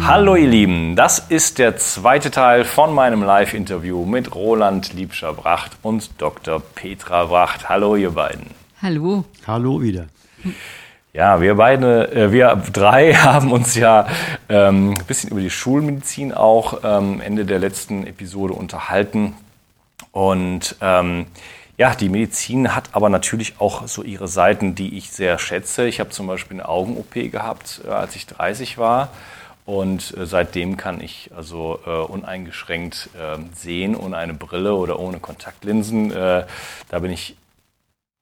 Hallo ihr Lieben, das ist der zweite Teil von meinem Live-Interview mit Roland Liebscher-Bracht und Dr. Petra Bracht. Hallo ihr beiden. Hallo. Hallo wieder. Ja, wir beide, äh, wir drei haben uns ja ähm, ein bisschen über die Schulmedizin auch ähm, Ende der letzten Episode unterhalten. Und ähm, ja, die Medizin hat aber natürlich auch so ihre Seiten, die ich sehr schätze. Ich habe zum Beispiel eine Augen-OP gehabt, äh, als ich 30 war. Und äh, seitdem kann ich also äh, uneingeschränkt äh, sehen, ohne eine Brille oder ohne Kontaktlinsen. Äh, da bin ich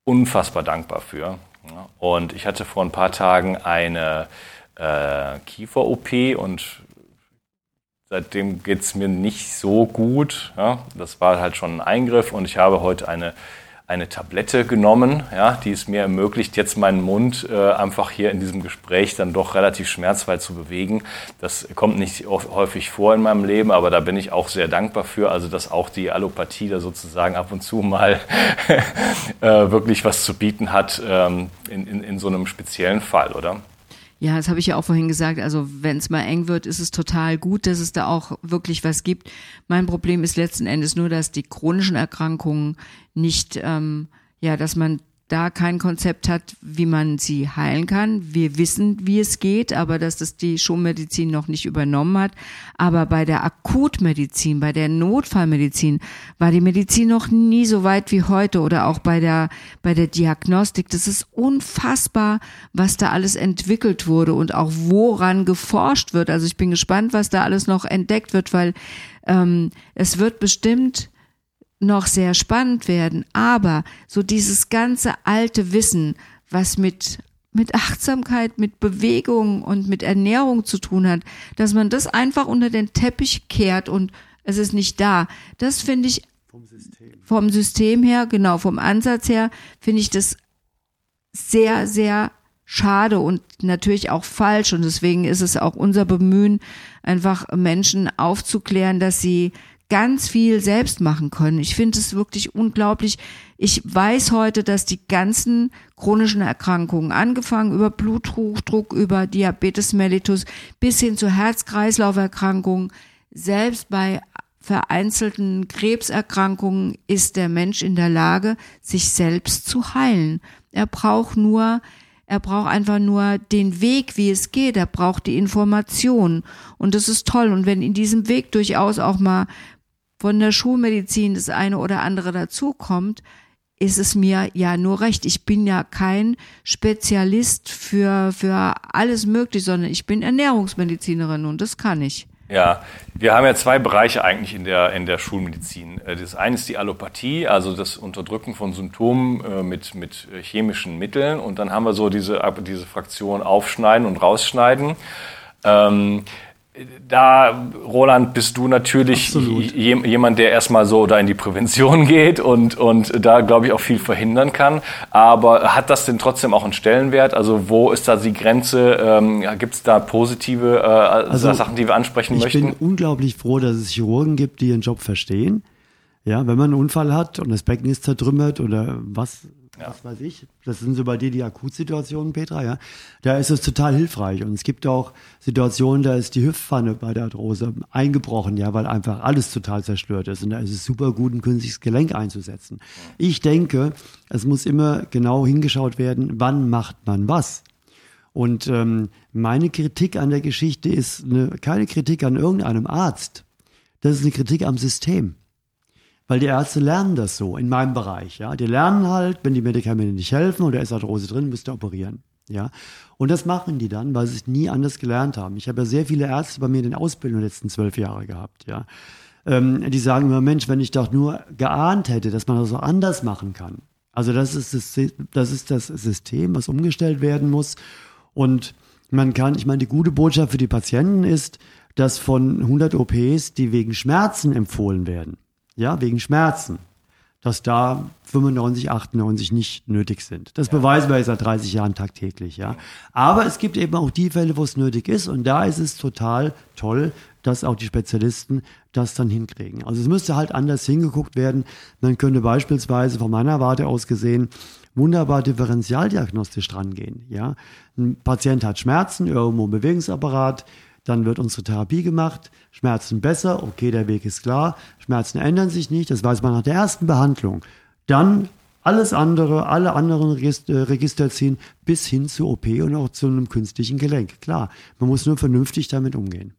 unfassbar dankbar für. Ja. Und ich hatte vor ein paar Tagen eine äh, Kiefer-OP und seitdem geht es mir nicht so gut. Ja. Das war halt schon ein Eingriff und ich habe heute eine eine Tablette genommen, ja, die es mir ermöglicht, jetzt meinen Mund äh, einfach hier in diesem Gespräch dann doch relativ schmerzfrei zu bewegen. Das kommt nicht häufig vor in meinem Leben, aber da bin ich auch sehr dankbar für, also dass auch die Allopathie da sozusagen ab und zu mal äh, wirklich was zu bieten hat ähm, in, in, in so einem speziellen Fall, oder? Ja, das habe ich ja auch vorhin gesagt. Also wenn es mal eng wird, ist es total gut, dass es da auch wirklich was gibt. Mein Problem ist letzten Endes nur, dass die chronischen Erkrankungen nicht, ähm, ja, dass man da kein Konzept hat, wie man sie heilen kann. Wir wissen, wie es geht, aber dass das die Schulmedizin noch nicht übernommen hat. Aber bei der Akutmedizin, bei der Notfallmedizin war die Medizin noch nie so weit wie heute oder auch bei der, bei der Diagnostik. Das ist unfassbar, was da alles entwickelt wurde und auch woran geforscht wird. Also ich bin gespannt, was da alles noch entdeckt wird, weil ähm, es wird bestimmt noch sehr spannend werden, aber so dieses ganze alte Wissen, was mit mit Achtsamkeit, mit Bewegung und mit Ernährung zu tun hat, dass man das einfach unter den Teppich kehrt und es ist nicht da. Das finde ich vom System. vom System her, genau, vom Ansatz her, finde ich das sehr, sehr schade und natürlich auch falsch. Und deswegen ist es auch unser Bemühen, einfach Menschen aufzuklären, dass sie ganz viel selbst machen können. Ich finde es wirklich unglaublich. Ich weiß heute, dass die ganzen chronischen Erkrankungen, angefangen über Blutdruck, über Diabetes mellitus bis hin zu Herz-Kreislauf-Erkrankungen, selbst bei vereinzelten Krebserkrankungen ist der Mensch in der Lage, sich selbst zu heilen. Er braucht nur er braucht einfach nur den Weg, wie es geht. Er braucht die Information. Und das ist toll. Und wenn in diesem Weg durchaus auch mal von der Schulmedizin das eine oder andere dazukommt, ist es mir ja nur recht. Ich bin ja kein Spezialist für, für alles Mögliche, sondern ich bin Ernährungsmedizinerin und das kann ich. Ja, wir haben ja zwei Bereiche eigentlich in der, in der Schulmedizin. Äh, das eine ist die Allopathie, also das Unterdrücken von Symptomen äh, mit, mit chemischen Mitteln. Und dann haben wir so diese, diese Fraktion Aufschneiden und Rausschneiden. Ähm, da, Roland, bist du natürlich jemand, der erstmal so da in die Prävention geht und, und da, glaube ich, auch viel verhindern kann. Aber hat das denn trotzdem auch einen Stellenwert? Also wo ist da die Grenze? Ähm, Gibt es da positive äh, also, Sachen, die wir ansprechen ich möchten? Ich bin unglaublich froh, dass es Chirurgen gibt, die ihren Job verstehen. Ja, wenn man einen Unfall hat und das Becken ist zertrümmert oder was ja. was weiß ich, das sind so bei dir die Akutsituationen, Petra, ja, da ist es total hilfreich. Und es gibt auch Situationen, da ist die Hüftpfanne bei der Arthrose eingebrochen, ja, weil einfach alles total zerstört ist. Und da ist es super gut, ein künstliches Gelenk einzusetzen. Ich denke, es muss immer genau hingeschaut werden, wann macht man was. Und ähm, meine Kritik an der Geschichte ist eine, keine Kritik an irgendeinem Arzt. Das ist eine Kritik am System. Weil die Ärzte lernen das so in meinem Bereich. Ja, die lernen halt, wenn die Medikamente nicht helfen oder ist Arthrose drin, müsst ihr operieren. Ja, und das machen die dann, weil sie es nie anders gelernt haben. Ich habe ja sehr viele Ärzte bei mir in den Ausbildungen der letzten zwölf Jahre gehabt. Ja, ähm, die sagen immer, Mensch, wenn ich doch nur geahnt hätte, dass man das auch anders machen kann. Also das ist das, das ist das System, was umgestellt werden muss. Und man kann, ich meine, die gute Botschaft für die Patienten ist, dass von 100 OPs, die wegen Schmerzen empfohlen werden, ja, wegen Schmerzen, dass da 95, 98 nicht nötig sind. Das ja. beweisen wir seit 30 Jahren tagtäglich, ja. Aber es gibt eben auch die Fälle, wo es nötig ist und da ist es total toll, dass auch die Spezialisten das dann hinkriegen. Also es müsste halt anders hingeguckt werden. Man könnte beispielsweise von meiner Warte aus gesehen wunderbar differentialdiagnostisch drangehen, ja. Ein Patient hat Schmerzen, irgendwo im Bewegungsapparat, dann wird unsere Therapie gemacht, Schmerzen besser, okay, der Weg ist klar, Schmerzen ändern sich nicht, das weiß man nach der ersten Behandlung. Dann alles andere, alle anderen Register, äh, Register ziehen bis hin zur OP und auch zu einem künstlichen Gelenk. Klar, man muss nur vernünftig damit umgehen.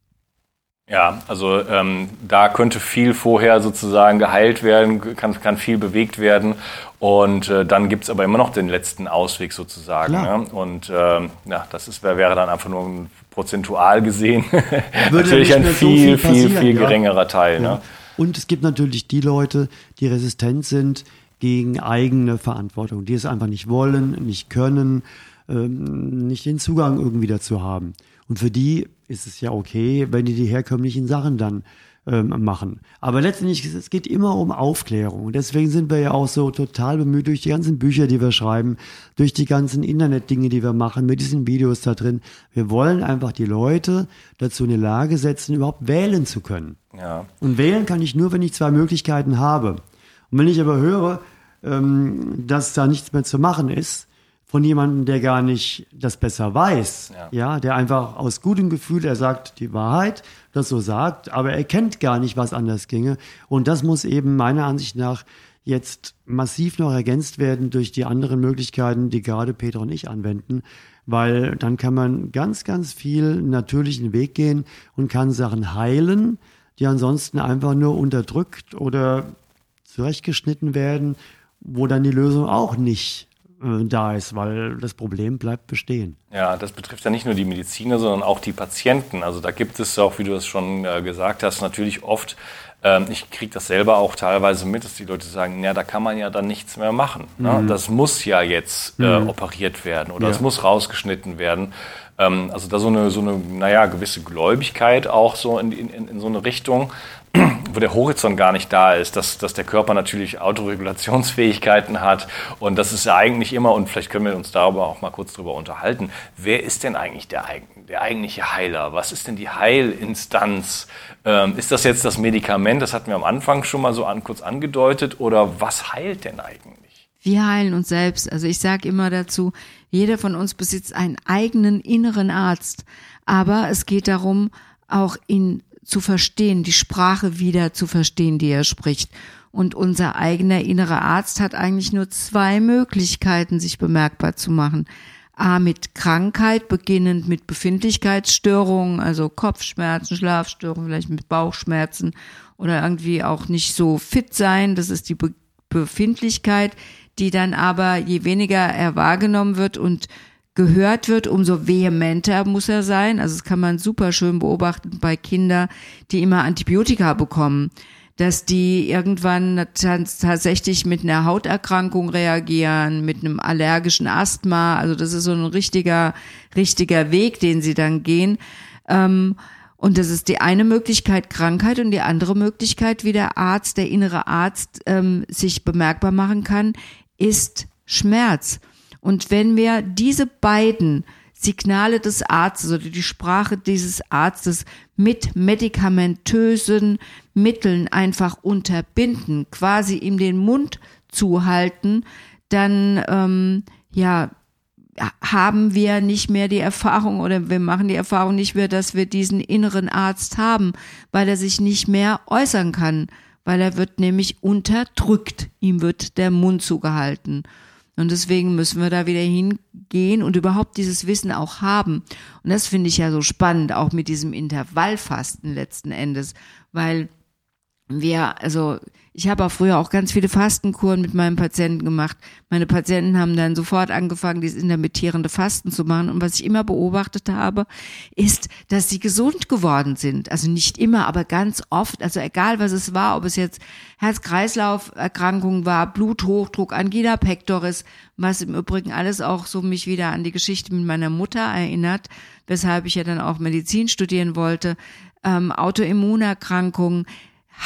Ja, also ähm, da könnte viel vorher sozusagen geheilt werden, kann, kann viel bewegt werden und äh, dann gibt's aber immer noch den letzten Ausweg sozusagen. Ne? Und ähm, ja, das ist, wäre dann einfach nur ein prozentual gesehen natürlich ein viel, so viel, viel, viel geringerer ja. Teil. Ja. Ne? Und es gibt natürlich die Leute, die resistent sind gegen eigene Verantwortung, die es einfach nicht wollen, nicht können, ähm, nicht den Zugang irgendwie dazu haben. Und für die ist es ja okay, wenn die die herkömmlichen Sachen dann ähm, machen. Aber letztendlich, es geht immer um Aufklärung. Und deswegen sind wir ja auch so total bemüht durch die ganzen Bücher, die wir schreiben, durch die ganzen Internetdinge, die wir machen, mit diesen Videos da drin. Wir wollen einfach die Leute dazu in die Lage setzen, überhaupt wählen zu können. Ja. Und wählen kann ich nur, wenn ich zwei Möglichkeiten habe. Und wenn ich aber höre, ähm, dass da nichts mehr zu machen ist, von jemandem, der gar nicht das besser weiß, ja. ja, der einfach aus gutem Gefühl, er sagt die Wahrheit, das so sagt, aber er kennt gar nicht, was anders ginge. Und das muss eben meiner Ansicht nach jetzt massiv noch ergänzt werden durch die anderen Möglichkeiten, die gerade Peter und ich anwenden, weil dann kann man ganz, ganz viel natürlichen Weg gehen und kann Sachen heilen, die ansonsten einfach nur unterdrückt oder zurechtgeschnitten werden, wo dann die Lösung auch nicht äh, da ist, weil das Problem bleibt bestehen. Ja, das betrifft ja nicht nur die Mediziner, sondern auch die Patienten. Also da gibt es auch, wie du es schon äh, gesagt hast, natürlich oft, ähm, ich kriege das selber auch teilweise mit, dass die Leute sagen, ja, da kann man ja dann nichts mehr machen. Ne? Mhm. Das muss ja jetzt äh, mhm. operiert werden oder es muss rausgeschnitten werden. Ähm, also da so eine, so eine, naja, gewisse Gläubigkeit auch so in, in, in so eine Richtung wo der Horizont gar nicht da ist, dass, dass der Körper natürlich Autoregulationsfähigkeiten hat und das ist ja eigentlich immer, und vielleicht können wir uns darüber auch mal kurz drüber unterhalten, wer ist denn eigentlich der, der eigentliche Heiler? Was ist denn die Heilinstanz? Ähm, ist das jetzt das Medikament, das hatten wir am Anfang schon mal so an, kurz angedeutet, oder was heilt denn eigentlich? Wir heilen uns selbst. Also ich sage immer dazu, jeder von uns besitzt einen eigenen inneren Arzt. Aber es geht darum, auch in zu verstehen, die Sprache wieder zu verstehen, die er spricht. Und unser eigener innerer Arzt hat eigentlich nur zwei Möglichkeiten, sich bemerkbar zu machen. A, mit Krankheit, beginnend mit Befindlichkeitsstörungen, also Kopfschmerzen, Schlafstörungen, vielleicht mit Bauchschmerzen oder irgendwie auch nicht so fit sein. Das ist die Be Befindlichkeit, die dann aber, je weniger er wahrgenommen wird und gehört wird, umso vehementer muss er sein. Also das kann man super schön beobachten bei Kindern, die immer Antibiotika bekommen, dass die irgendwann tatsächlich mit einer Hauterkrankung reagieren, mit einem allergischen Asthma. Also das ist so ein richtiger, richtiger Weg, den sie dann gehen. Ähm, und das ist die eine Möglichkeit Krankheit und die andere Möglichkeit, wie der Arzt, der innere Arzt ähm, sich bemerkbar machen kann, ist Schmerz. Und wenn wir diese beiden Signale des Arztes oder die Sprache dieses Arztes mit medikamentösen Mitteln einfach unterbinden, quasi ihm den Mund zuhalten, dann ähm, ja haben wir nicht mehr die Erfahrung oder wir machen die Erfahrung nicht mehr, dass wir diesen inneren Arzt haben, weil er sich nicht mehr äußern kann, weil er wird nämlich unterdrückt, ihm wird der Mund zugehalten. Und deswegen müssen wir da wieder hingehen und überhaupt dieses Wissen auch haben. Und das finde ich ja so spannend, auch mit diesem Intervallfasten letzten Endes, weil wir, also ich habe auch früher auch ganz viele Fastenkuren mit meinen Patienten gemacht. Meine Patienten haben dann sofort angefangen, dieses intermittierende Fasten zu machen. Und was ich immer beobachtet habe, ist, dass sie gesund geworden sind. Also nicht immer, aber ganz oft. Also egal, was es war, ob es jetzt Herz-Kreislauf-Erkrankung war, Bluthochdruck, Angina pectoris, was im Übrigen alles auch so mich wieder an die Geschichte mit meiner Mutter erinnert, weshalb ich ja dann auch Medizin studieren wollte, ähm, Autoimmunerkrankungen,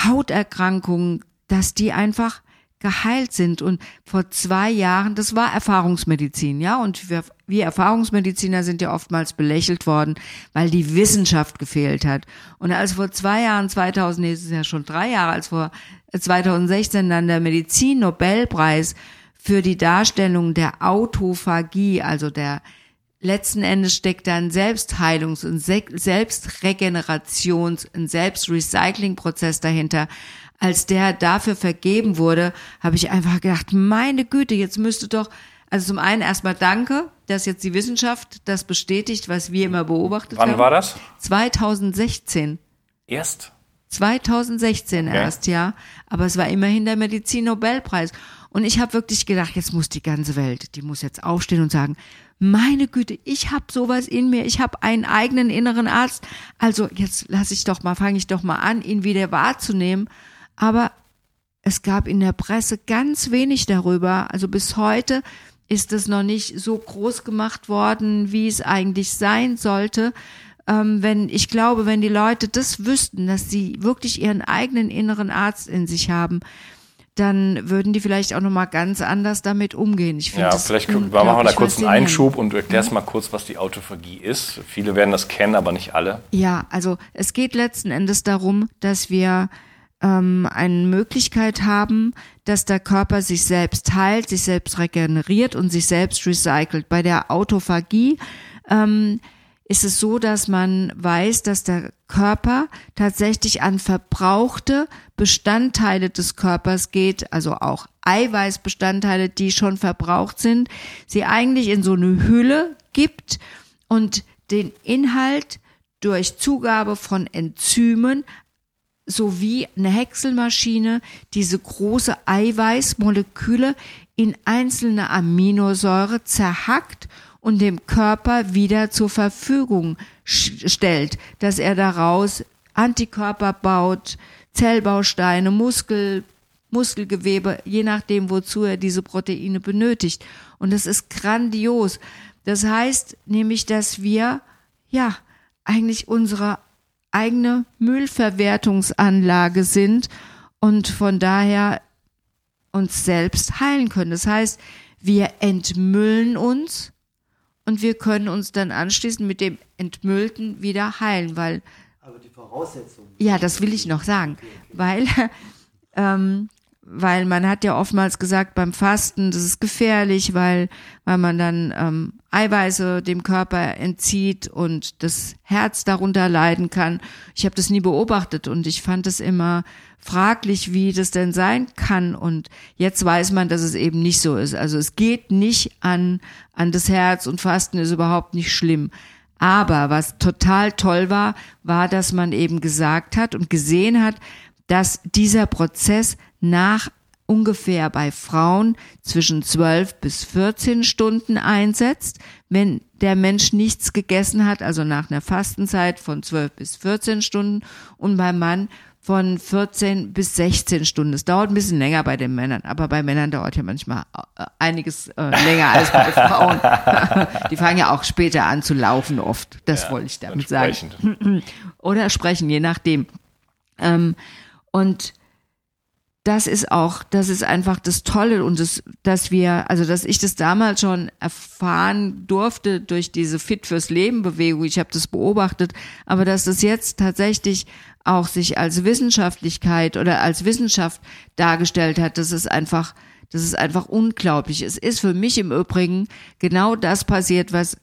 Hauterkrankungen, dass die einfach geheilt sind. Und vor zwei Jahren, das war Erfahrungsmedizin, ja, und wir, wir Erfahrungsmediziner sind ja oftmals belächelt worden, weil die Wissenschaft gefehlt hat. Und als vor zwei Jahren, 2000, nee, es ist ja schon drei Jahre, als vor 2016 dann der Medizin-Nobelpreis für die Darstellung der Autophagie, also der letzten Endes steckt da ein Selbstheilungs- und Selbstregenerations-, ein Selbstrecycling-Prozess dahinter, als der dafür vergeben wurde, habe ich einfach gedacht, meine Güte, jetzt müsste doch, also zum einen erstmal danke, dass jetzt die Wissenschaft das bestätigt, was wir immer beobachtet Wann haben. Wann war das? 2016. Erst? 2016 okay. erst, ja. Aber es war immerhin der Medizin-Nobelpreis. Und ich habe wirklich gedacht, jetzt muss die ganze Welt, die muss jetzt aufstehen und sagen, meine Güte, ich habe sowas in mir, ich habe einen eigenen inneren Arzt. Also jetzt lasse ich doch mal, fange ich doch mal an, ihn wieder wahrzunehmen aber es gab in der Presse ganz wenig darüber. Also bis heute ist es noch nicht so groß gemacht worden, wie es eigentlich sein sollte. Ähm, wenn ich glaube, wenn die Leute das wüssten, dass sie wirklich ihren eigenen inneren Arzt in sich haben, dann würden die vielleicht auch noch mal ganz anders damit umgehen. Ich ja, vielleicht machen wir da kurz einen Einschub und erklärst mhm. mal kurz, was die Autophagie ist. Viele werden das kennen, aber nicht alle. Ja, also es geht letzten Endes darum, dass wir ähm, eine Möglichkeit haben, dass der Körper sich selbst heilt, sich selbst regeneriert und sich selbst recycelt. Bei der Autophagie ähm, ist es so, dass man weiß, dass der Körper tatsächlich an verbrauchte Bestandteile des Körpers geht, also auch Eiweißbestandteile, die schon verbraucht sind, sie eigentlich in so eine Hülle gibt und den Inhalt durch Zugabe von Enzymen sowie eine Häckselmaschine diese große Eiweißmoleküle in einzelne Aminosäure zerhackt und dem Körper wieder zur Verfügung stellt, dass er daraus Antikörper baut, Zellbausteine, Muskel, Muskelgewebe, je nachdem, wozu er diese Proteine benötigt. Und das ist grandios. Das heißt nämlich, dass wir, ja, eigentlich unsere eigene Müllverwertungsanlage sind und von daher uns selbst heilen können. Das heißt, wir entmüllen uns und wir können uns dann anschließend mit dem Entmüllten wieder heilen, weil. Aber die Voraussetzung. Ja, das will ich noch sagen, weil ähm, weil man hat ja oftmals gesagt beim Fasten, das ist gefährlich, weil, weil man dann ähm, Eiweiße dem Körper entzieht und das Herz darunter leiden kann. Ich habe das nie beobachtet und ich fand es immer fraglich, wie das denn sein kann. Und jetzt weiß man, dass es eben nicht so ist. Also es geht nicht an, an das Herz und Fasten ist überhaupt nicht schlimm. Aber was total toll war, war, dass man eben gesagt hat und gesehen hat, dass dieser Prozess nach ungefähr bei Frauen zwischen 12 bis 14 Stunden einsetzt, wenn der Mensch nichts gegessen hat, also nach einer Fastenzeit von 12 bis 14 Stunden und beim Mann von 14 bis 16 Stunden. Es dauert ein bisschen länger bei den Männern, aber bei Männern dauert ja manchmal äh, einiges äh, länger als bei Frauen. Die fangen ja auch später an zu laufen oft. Das ja, wollte ich damit sagen. Oder sprechen, je nachdem. Ähm, und das ist auch, das ist einfach das Tolle und das, dass wir, also dass ich das damals schon erfahren durfte durch diese Fit fürs Leben Bewegung. Ich habe das beobachtet, aber dass das jetzt tatsächlich auch sich als Wissenschaftlichkeit oder als Wissenschaft dargestellt hat, das ist einfach, das ist einfach unglaublich. Es ist für mich im Übrigen genau das passiert, was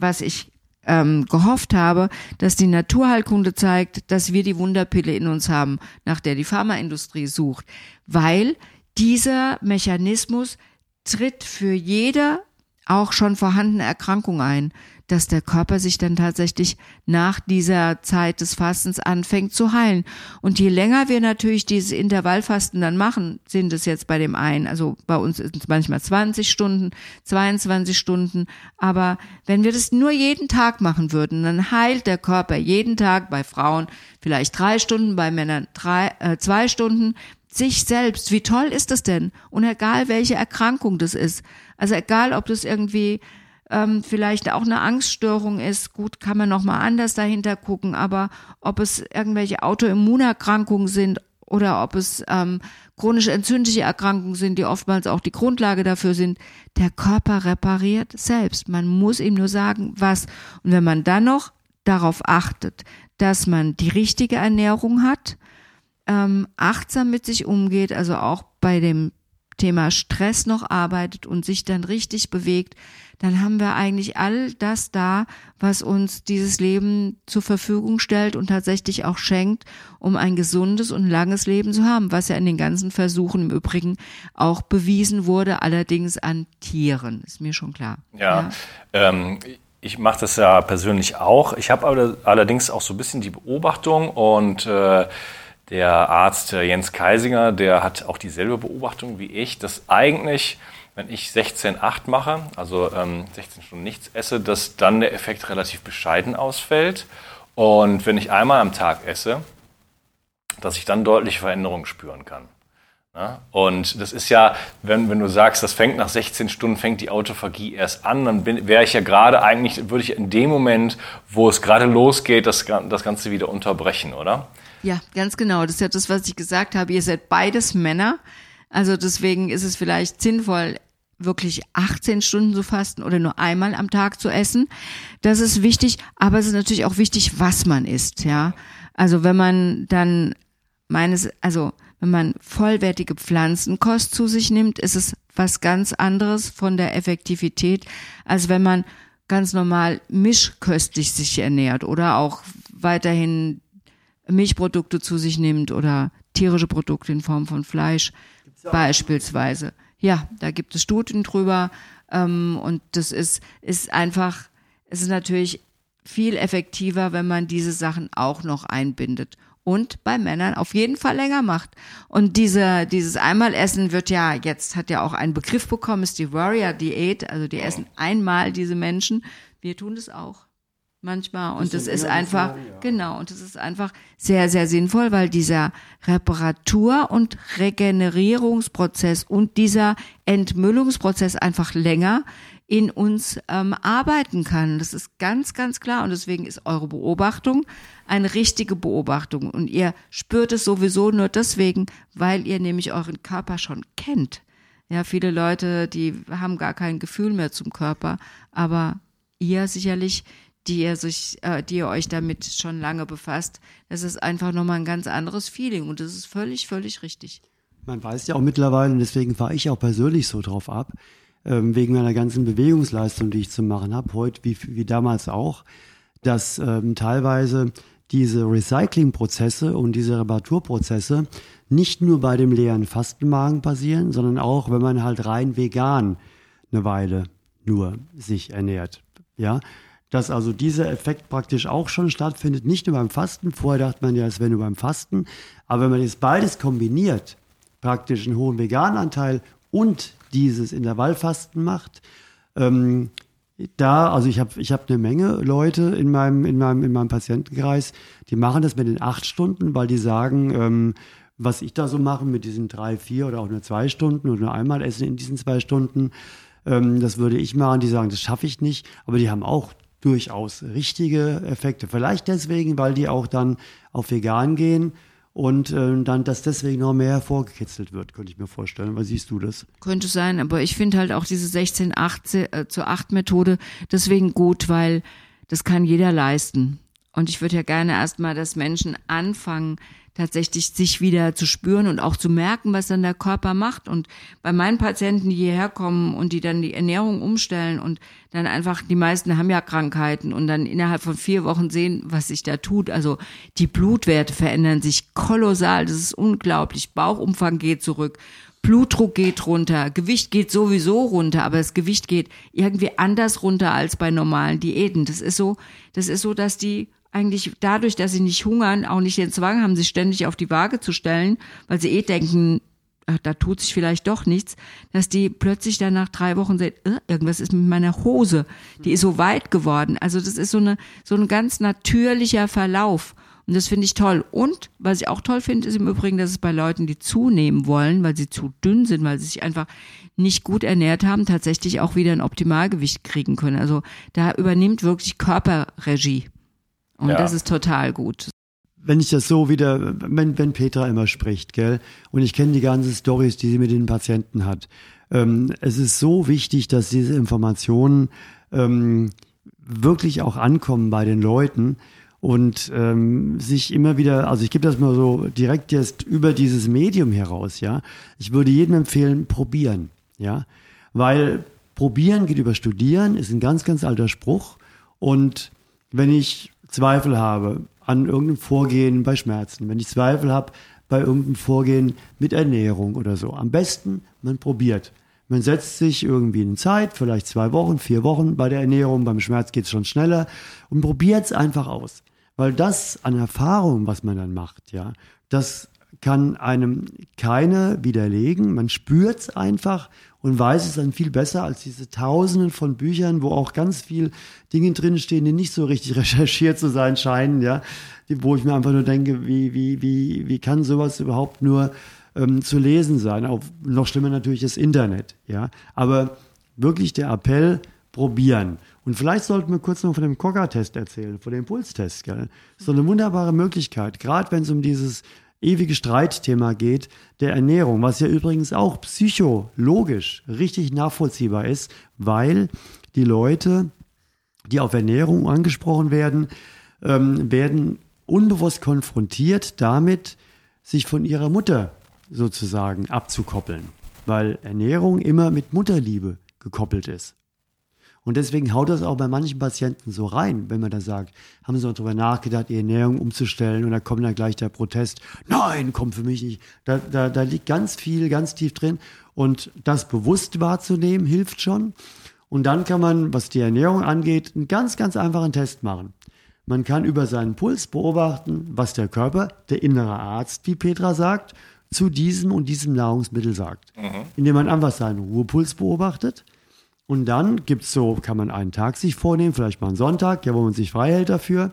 was ich ähm, gehofft habe, dass die Naturheilkunde zeigt, dass wir die Wunderpille in uns haben, nach der die Pharmaindustrie sucht, weil dieser Mechanismus tritt für jede auch schon vorhandene Erkrankung ein dass der Körper sich dann tatsächlich nach dieser Zeit des Fastens anfängt zu heilen. Und je länger wir natürlich dieses Intervallfasten dann machen, sind es jetzt bei dem einen, also bei uns sind es manchmal 20 Stunden, 22 Stunden, aber wenn wir das nur jeden Tag machen würden, dann heilt der Körper jeden Tag bei Frauen vielleicht drei Stunden, bei Männern drei, äh, zwei Stunden, sich selbst. Wie toll ist das denn? Und egal welche Erkrankung das ist. Also egal, ob das irgendwie ähm, vielleicht auch eine Angststörung ist, gut, kann man nochmal anders dahinter gucken, aber ob es irgendwelche Autoimmunerkrankungen sind oder ob es ähm, chronische entzündliche Erkrankungen sind, die oftmals auch die Grundlage dafür sind, der Körper repariert selbst. Man muss ihm nur sagen, was. Und wenn man dann noch darauf achtet, dass man die richtige Ernährung hat, ähm, achtsam mit sich umgeht, also auch bei dem Thema Stress noch arbeitet und sich dann richtig bewegt, dann haben wir eigentlich all das da, was uns dieses Leben zur Verfügung stellt und tatsächlich auch schenkt, um ein gesundes und langes Leben zu haben, was ja in den ganzen Versuchen im Übrigen auch bewiesen wurde, allerdings an Tieren, ist mir schon klar. Ja, ja. Ähm, ich mache das ja persönlich auch. Ich habe allerdings auch so ein bisschen die Beobachtung und äh, der Arzt Jens Keisinger, der hat auch dieselbe Beobachtung wie ich, dass eigentlich wenn ich 16,8 mache, also ähm, 16 Stunden nichts esse, dass dann der Effekt relativ bescheiden ausfällt. Und wenn ich einmal am Tag esse, dass ich dann deutliche Veränderungen spüren kann. Ja? Und das ist ja, wenn, wenn du sagst, das fängt nach 16 Stunden, fängt die Autophagie erst an, dann wäre ich ja gerade eigentlich, würde ich in dem Moment, wo es gerade losgeht, das, das Ganze wieder unterbrechen, oder? Ja, ganz genau. Das ist ja das, was ich gesagt habe. Ihr seid beides Männer. Also deswegen ist es vielleicht sinnvoll, wirklich 18 Stunden zu fasten oder nur einmal am Tag zu essen. Das ist wichtig, aber es ist natürlich auch wichtig, was man isst, ja. Also wenn man dann meines, also wenn man vollwertige Pflanzenkost zu sich nimmt, ist es was ganz anderes von der Effektivität, als wenn man ganz normal mischköstlich sich ernährt oder auch weiterhin Milchprodukte zu sich nimmt oder tierische Produkte in Form von Fleisch beispielsweise. Ja, da gibt es Studien drüber ähm, und das ist, ist einfach, es ist natürlich viel effektiver, wenn man diese Sachen auch noch einbindet und bei Männern auf jeden Fall länger macht. Und diese, dieses Einmalessen wird ja, jetzt hat ja auch einen Begriff bekommen, ist die Warrior Diät, also die essen einmal diese Menschen. Wir tun das auch manchmal und das ist einfach Mal, ja. genau und das ist einfach sehr sehr sinnvoll, weil dieser Reparatur und Regenerierungsprozess und dieser Entmüllungsprozess einfach länger in uns ähm, arbeiten kann. Das ist ganz ganz klar und deswegen ist eure Beobachtung eine richtige Beobachtung und ihr spürt es sowieso nur deswegen, weil ihr nämlich euren Körper schon kennt. Ja, viele Leute, die haben gar kein Gefühl mehr zum Körper, aber ihr sicherlich die ihr sich, äh, die ihr euch damit schon lange befasst, das ist einfach nochmal ein ganz anderes Feeling und das ist völlig, völlig richtig. Man weiß ja auch mittlerweile, und deswegen fahre ich auch persönlich so drauf ab, ähm, wegen meiner ganzen Bewegungsleistung, die ich zu machen habe, heute wie, wie damals auch, dass ähm, teilweise diese Recyclingprozesse und diese Reparaturprozesse nicht nur bei dem leeren Fastenmagen passieren, sondern auch, wenn man halt rein vegan eine Weile nur sich ernährt. Ja, dass also dieser Effekt praktisch auch schon stattfindet, nicht nur beim Fasten. Vorher dachte man ja, es wäre nur beim Fasten. Aber wenn man jetzt beides kombiniert, praktisch einen hohen Vegananteil und dieses Intervallfasten macht, ähm, da, also ich habe ich hab eine Menge Leute in meinem, in, meinem, in meinem Patientenkreis, die machen das mit den acht Stunden, weil die sagen, ähm, was ich da so mache mit diesen drei, vier oder auch nur zwei Stunden oder nur einmal essen in diesen zwei Stunden, ähm, das würde ich machen. Die sagen, das schaffe ich nicht, aber die haben auch durchaus richtige Effekte. Vielleicht deswegen, weil die auch dann auf vegan gehen und äh, dann, dass deswegen noch mehr hervorgekitzelt wird, könnte ich mir vorstellen. Was siehst du das? Könnte sein, aber ich finde halt auch diese 16-8 äh, zu 8 Methode deswegen gut, weil das kann jeder leisten. Und ich würde ja gerne erstmal, dass Menschen anfangen, tatsächlich sich wieder zu spüren und auch zu merken, was dann der Körper macht. Und bei meinen Patienten, die hierher kommen und die dann die Ernährung umstellen und dann einfach, die meisten haben ja Krankheiten und dann innerhalb von vier Wochen sehen, was sich da tut. Also die Blutwerte verändern sich kolossal. Das ist unglaublich. Bauchumfang geht zurück. Blutdruck geht runter, Gewicht geht sowieso runter, aber das Gewicht geht irgendwie anders runter als bei normalen Diäten. Das ist so, das ist so, dass die eigentlich dadurch, dass sie nicht hungern, auch nicht den Zwang haben, sich ständig auf die Waage zu stellen, weil sie eh denken, ach, da tut sich vielleicht doch nichts, dass die plötzlich dann nach drei Wochen sehen, äh, irgendwas ist mit meiner Hose, die ist so weit geworden. Also das ist so eine so ein ganz natürlicher Verlauf. Und das finde ich toll. Und was ich auch toll finde, ist im Übrigen, dass es bei Leuten, die zunehmen wollen, weil sie zu dünn sind, weil sie sich einfach nicht gut ernährt haben, tatsächlich auch wieder ein Optimalgewicht kriegen können. Also da übernimmt wirklich Körperregie. Und ja. das ist total gut. Wenn ich das so wieder, wenn, wenn Petra immer spricht, gell, und ich kenne die ganzen Stories, die sie mit den Patienten hat. Ähm, es ist so wichtig, dass diese Informationen ähm, wirklich auch ankommen bei den Leuten und ähm, sich immer wieder, also ich gebe das mal so direkt jetzt über dieses Medium heraus, ja. Ich würde jedem empfehlen, probieren, ja, weil probieren geht über studieren, ist ein ganz, ganz alter Spruch und wenn ich Zweifel habe an irgendeinem Vorgehen bei Schmerzen, wenn ich Zweifel habe bei irgendeinem Vorgehen mit Ernährung oder so, am besten man probiert. Man setzt sich irgendwie in Zeit, vielleicht zwei Wochen, vier Wochen bei der Ernährung, beim Schmerz geht es schon schneller und probiert es einfach aus. Weil das an Erfahrung, was man dann macht, ja, das kann einem keiner widerlegen. Man spürt es einfach und weiß es dann viel besser als diese Tausenden von Büchern, wo auch ganz viel Dinge drinstehen, die nicht so richtig recherchiert zu sein scheinen, ja, wo ich mir einfach nur denke, wie, wie, wie, wie kann sowas überhaupt nur ähm, zu lesen sein? Auch noch schlimmer natürlich das Internet, ja. Aber wirklich der Appell, probieren. Und vielleicht sollten wir kurz noch von dem Cocker-Test erzählen, von dem Pulstest. Gell? So eine wunderbare Möglichkeit, gerade wenn es um dieses ewige Streitthema geht, der Ernährung, was ja übrigens auch psychologisch richtig nachvollziehbar ist, weil die Leute, die auf Ernährung angesprochen werden, ähm, werden unbewusst konfrontiert damit, sich von ihrer Mutter sozusagen abzukoppeln, weil Ernährung immer mit Mutterliebe gekoppelt ist. Und deswegen haut das auch bei manchen Patienten so rein, wenn man da sagt, haben sie noch darüber nachgedacht, ihre Ernährung umzustellen und da kommt dann gleich der Protest, nein, kommt für mich nicht. Da, da, da liegt ganz viel, ganz tief drin und das bewusst wahrzunehmen hilft schon. Und dann kann man, was die Ernährung angeht, einen ganz, ganz einfachen Test machen. Man kann über seinen Puls beobachten, was der Körper, der innere Arzt, wie Petra sagt, zu diesem und diesem Nahrungsmittel sagt. Mhm. Indem man einfach seinen Ruhepuls beobachtet und dann gibt's so, kann man einen Tag sich vornehmen, vielleicht mal einen Sonntag, ja, wo man sich frei hält dafür.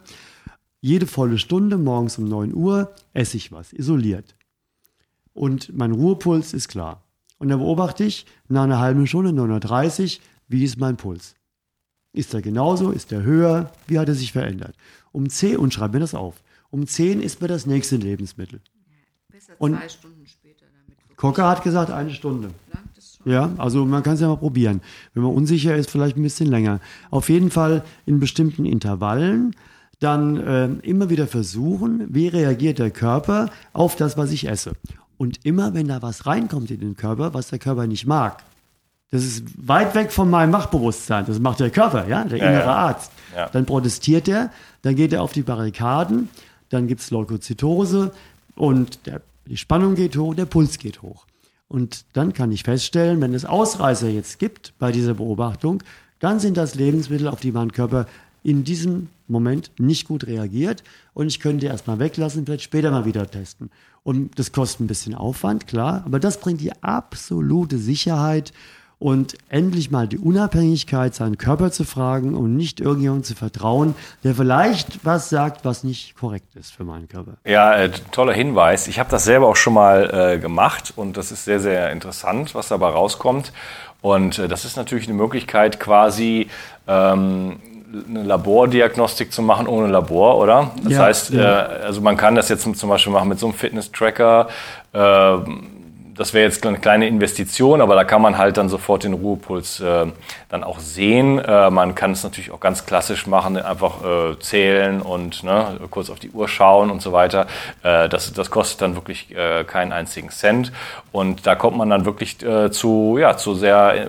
Jede volle Stunde, morgens um 9 Uhr, esse ich was, isoliert. Und mein Ruhepuls ist klar. Und dann beobachte ich nach einer halben Stunde, 9.30 wie ist mein Puls? Ist er genauso? Ist er höher? Wie hat er sich verändert? Um 10, und schreib mir das auf, um 10 ist mir das nächste Lebensmittel. Besser und zwei Stunden später. Damit Cocker hat gesagt, eine Stunde. Lang? Ja, also man kann es ja mal probieren. Wenn man unsicher ist, vielleicht ein bisschen länger. Auf jeden Fall in bestimmten Intervallen dann äh, immer wieder versuchen, wie reagiert der Körper auf das, was ich esse. Und immer, wenn da was reinkommt in den Körper, was der Körper nicht mag, das ist weit weg von meinem Wachbewusstsein. Das macht der Körper, ja, der innere ja, ja. Arzt. Ja. Dann protestiert er, dann geht er auf die Barrikaden, dann gibt es Leukozytose und der, die Spannung geht hoch, der Puls geht hoch. Und dann kann ich feststellen, wenn es Ausreißer jetzt gibt bei dieser Beobachtung, dann sind das Lebensmittel, auf die mein Körper in diesem Moment nicht gut reagiert. Und ich könnte erstmal weglassen, vielleicht später mal wieder testen. Und das kostet ein bisschen Aufwand, klar, aber das bringt die absolute Sicherheit und endlich mal die Unabhängigkeit, seinen Körper zu fragen und nicht irgendjemandem zu vertrauen, der vielleicht was sagt, was nicht korrekt ist für meinen Körper. Ja, äh, toller Hinweis. Ich habe das selber auch schon mal äh, gemacht und das ist sehr, sehr interessant, was dabei rauskommt. Und äh, das ist natürlich eine Möglichkeit, quasi ähm, eine Labordiagnostik zu machen ohne Labor, oder? Das ja, heißt, ja. Äh, also man kann das jetzt zum Beispiel machen mit so einem Fitness-Tracker. Das wäre jetzt eine kleine Investition, aber da kann man halt dann sofort den Ruhepuls äh, dann auch sehen. Äh, man kann es natürlich auch ganz klassisch machen, einfach äh, zählen und ne, kurz auf die Uhr schauen und so weiter. Äh, das, das kostet dann wirklich äh, keinen einzigen Cent. Und da kommt man dann wirklich äh, zu, ja, zu sehr äh,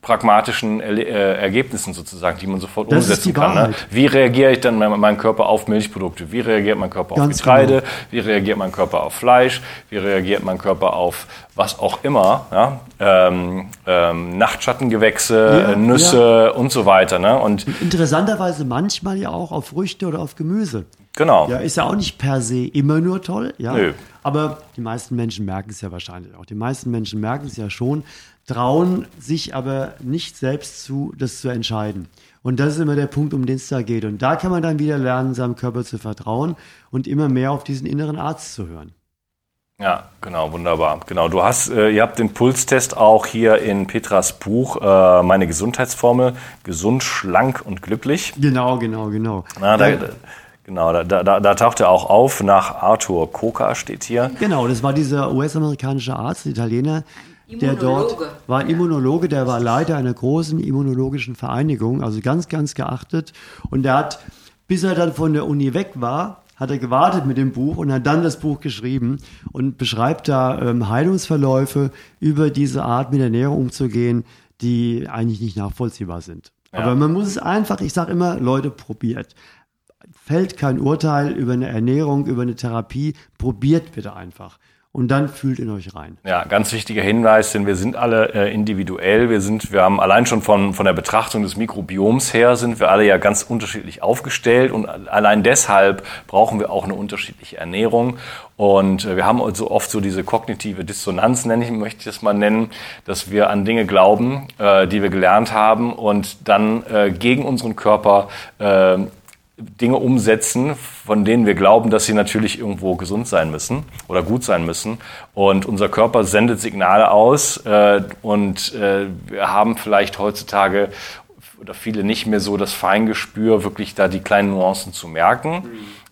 pragmatischen er äh, Ergebnissen sozusagen, die man sofort das umsetzen kann. Ne? Wie reagiere ich dann mein, mein, Körper auf Milchprodukte? Wie reagiert mein Körper Ganz auf Getreide? Genau. Wie reagiert mein Körper auf Fleisch? Wie reagiert mein Körper auf was auch immer, ja, ähm, ähm, Nachtschattengewächse, Ja, Nüsse und so weiter. Ne? Und Interessanterweise manchmal ja auch auf Früchte oder auf Gemüse. genau. Ja, ist ja auch nicht per se immer nur toll, ja. Nö. Aber die meisten Menschen merken es ja wahrscheinlich auch. Die meisten Menschen merken es ja schon, trauen sich aber nicht selbst zu, das zu entscheiden. Und das ist immer der Punkt, um den es da geht. Und da kann man dann wieder lernen, seinem Körper zu vertrauen und immer mehr auf diesen inneren Arzt zu hören. Ja, genau, wunderbar. Genau, du hast, äh, ihr habt den Pulstest auch hier in Petras Buch, äh, meine Gesundheitsformel, gesund, schlank und glücklich. Genau, genau, genau. Na, da, da, genau, da, da, da taucht er auch auf, nach Arthur Koka steht hier. Genau, das war dieser US-amerikanische Arzt, Italiener, der dort war Immunologe, der war Leiter einer großen immunologischen Vereinigung, also ganz, ganz geachtet. Und der hat, bis er dann von der Uni weg war, hat er gewartet mit dem Buch und hat dann das Buch geschrieben und beschreibt da ähm, Heilungsverläufe über diese Art mit Ernährung umzugehen, die eigentlich nicht nachvollziehbar sind. Aber man muss es einfach, ich sage immer, Leute, probiert fällt kein Urteil über eine Ernährung, über eine Therapie. Probiert bitte einfach. Und dann fühlt in euch rein. Ja, ganz wichtiger Hinweis, denn wir sind alle äh, individuell. Wir sind, wir haben allein schon von, von der Betrachtung des Mikrobioms her sind wir alle ja ganz unterschiedlich aufgestellt und allein deshalb brauchen wir auch eine unterschiedliche Ernährung. Und äh, wir haben also oft so diese kognitive Dissonanz, nenne ich, möchte ich das mal nennen, dass wir an Dinge glauben, äh, die wir gelernt haben und dann äh, gegen unseren Körper äh, Dinge umsetzen, von denen wir glauben, dass sie natürlich irgendwo gesund sein müssen oder gut sein müssen. Und unser Körper sendet Signale aus äh, und äh, wir haben vielleicht heutzutage oder viele nicht mehr so das Feingespür, wirklich da die kleinen Nuancen zu merken.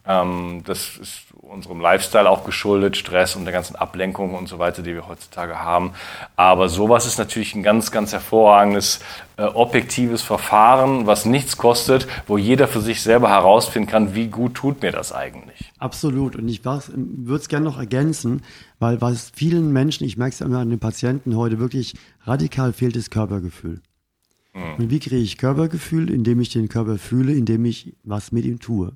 Ähm, das ist unserem Lifestyle auch geschuldet, Stress und der ganzen Ablenkung und so weiter, die wir heutzutage haben. Aber sowas ist natürlich ein ganz, ganz hervorragendes, äh, objektives Verfahren, was nichts kostet, wo jeder für sich selber herausfinden kann, wie gut tut mir das eigentlich. Absolut. Und ich würde es gerne noch ergänzen, weil was vielen Menschen, ich merke es immer an den Patienten heute, wirklich radikal fehlt, ist Körpergefühl. Und wie kriege ich Körpergefühl? Indem ich den Körper fühle, indem ich was mit ihm tue.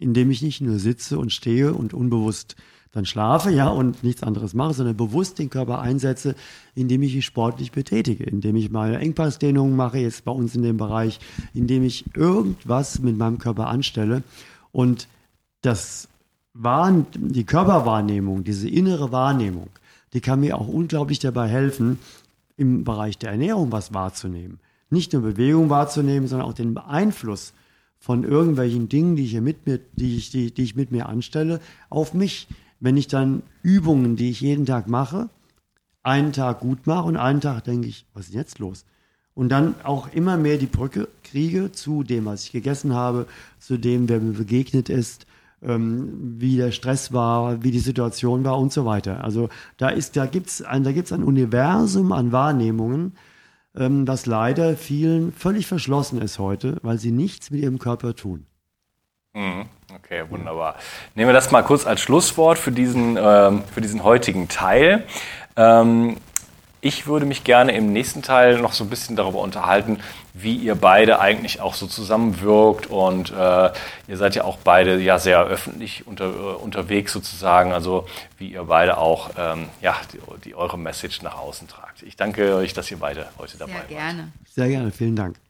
Indem ich nicht nur sitze und stehe und unbewusst dann schlafe, ja, und nichts anderes mache, sondern bewusst den Körper einsetze, indem ich ihn sportlich betätige, indem ich meine Engpassdehnungen mache, jetzt bei uns in dem Bereich, indem ich irgendwas mit meinem Körper anstelle. Und das Wahrn die Körperwahrnehmung, diese innere Wahrnehmung, die kann mir auch unglaublich dabei helfen, im Bereich der Ernährung was wahrzunehmen. Nicht nur Bewegung wahrzunehmen, sondern auch den Einfluss von irgendwelchen Dingen, die ich, hier mit mir, die, ich, die, die ich mit mir anstelle, auf mich. Wenn ich dann Übungen, die ich jeden Tag mache, einen Tag gut mache und einen Tag denke ich, was ist jetzt los? Und dann auch immer mehr die Brücke kriege zu dem, was ich gegessen habe, zu dem, wer mir begegnet ist, ähm, wie der Stress war, wie die Situation war und so weiter. Also da ist, da gibt's ein, da gibt's ein Universum an Wahrnehmungen, ähm, das leider vielen völlig verschlossen ist heute, weil sie nichts mit ihrem Körper tun. Mhm. Okay, wunderbar. Nehmen wir das mal kurz als Schlusswort für diesen, ähm, für diesen heutigen Teil. Ähm, ich würde mich gerne im nächsten Teil noch so ein bisschen darüber unterhalten, wie ihr beide eigentlich auch so zusammenwirkt und äh, ihr seid ja auch beide ja sehr öffentlich unter, äh, unterwegs sozusagen, also wie ihr beide auch ähm, ja, die, die eure Message nach außen tragt. Ich danke euch, dass ihr beide heute dabei Sehr wart. gerne. Sehr gerne, vielen Dank.